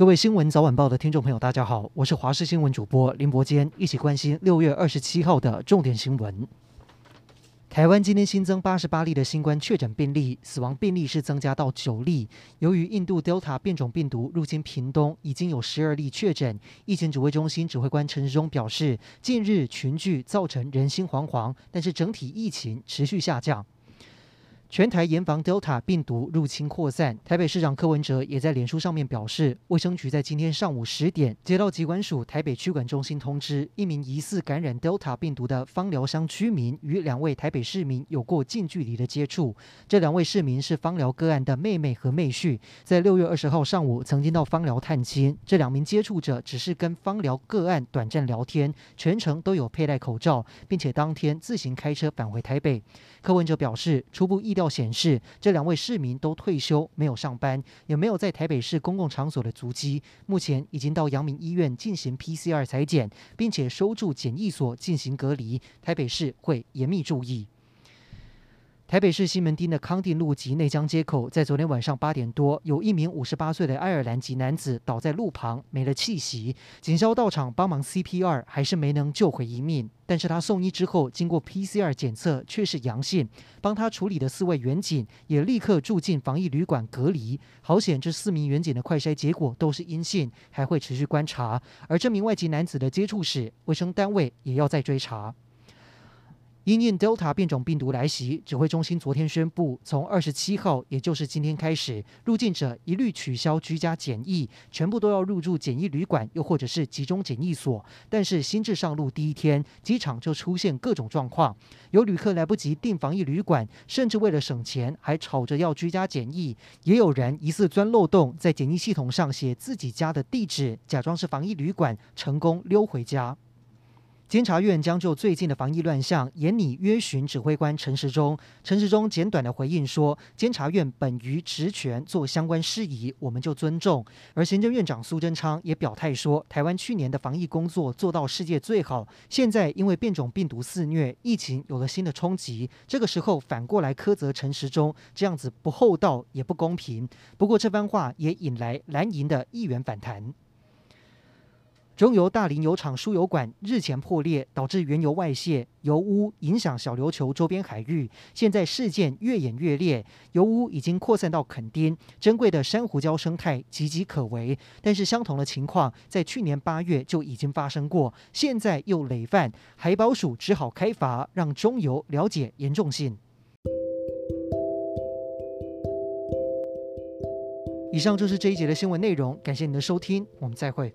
各位新闻早晚报的听众朋友，大家好，我是华视新闻主播林伯坚，一起关心六月二十七号的重点新闻。台湾今天新增八十八例的新冠确诊病例，死亡病例是增加到九例。由于印度 Delta 变种病毒入侵屏东，已经有十二例确诊。疫情指挥中心指挥官陈时中表示，近日群聚造成人心惶惶，但是整体疫情持续下降。全台严防 Delta 病毒入侵扩散。台北市长柯文哲也在脸书上面表示，卫生局在今天上午十点接到疾管署台北区管中心通知，一名疑似感染 Delta 病毒的枋寮乡居民与两位台北市民有过近距离的接触。这两位市民是枋寮个案的妹妹和妹婿，在六月二十号上午曾经到枋寮探亲。这两名接触者只是跟枋寮个案短暂聊天，全程都有佩戴口罩，并且当天自行开车返回台北。柯文哲表示，初步意料显示，这两位市民都退休，没有上班，也没有在台北市公共场所的足迹。目前已经到阳明医院进行 PCR 裁剪，并且收住检疫所进行隔离。台北市会严密注意。台北市西门町的康定路及内江街口，在昨天晚上八点多，有一名五十八岁的爱尔兰籍男子倒在路旁，没了气息。警消到场帮忙 CPR，还是没能救回一命。但是他送医之后，经过 PCR 检测却是阳性。帮他处理的四位员警也立刻住进防疫旅馆隔离。好险，这四名员警的快筛结果都是阴性，还会持续观察。而这名外籍男子的接触史，卫生单位也要再追查。因应 Delta 变种病毒来袭，指挥中心昨天宣布，从二十七号，也就是今天开始，入境者一律取消居家检疫，全部都要入住检疫旅馆，又或者是集中检疫所。但是新制上路第一天，机场就出现各种状况，有旅客来不及订防疫旅馆，甚至为了省钱，还吵着要居家检疫；也有人疑似钻漏洞，在检疫系统上写自己家的地址，假装是防疫旅馆，成功溜回家。监察院将就最近的防疫乱象，严拟约询指挥官陈时中。陈时中简短的回应说：“监察院本于职权做相关事宜，我们就尊重。”而行政院长苏贞昌也表态说：“台湾去年的防疫工作做到世界最好，现在因为变种病毒肆虐，疫情有了新的冲击，这个时候反过来苛责陈时中，这样子不厚道也不公平。”不过这番话也引来蓝营的议员反弹。中油大林油厂输油管日前破裂，导致原油外泄，油污影响小琉球周边海域。现在事件越演越烈，油污已经扩散到垦丁，珍贵的珊瑚礁生态岌岌可危。但是相同的情况在去年八月就已经发生过，现在又累犯，海保署只好开罚，让中油了解严重性。以上就是这一节的新闻内容，感谢您的收听，我们再会。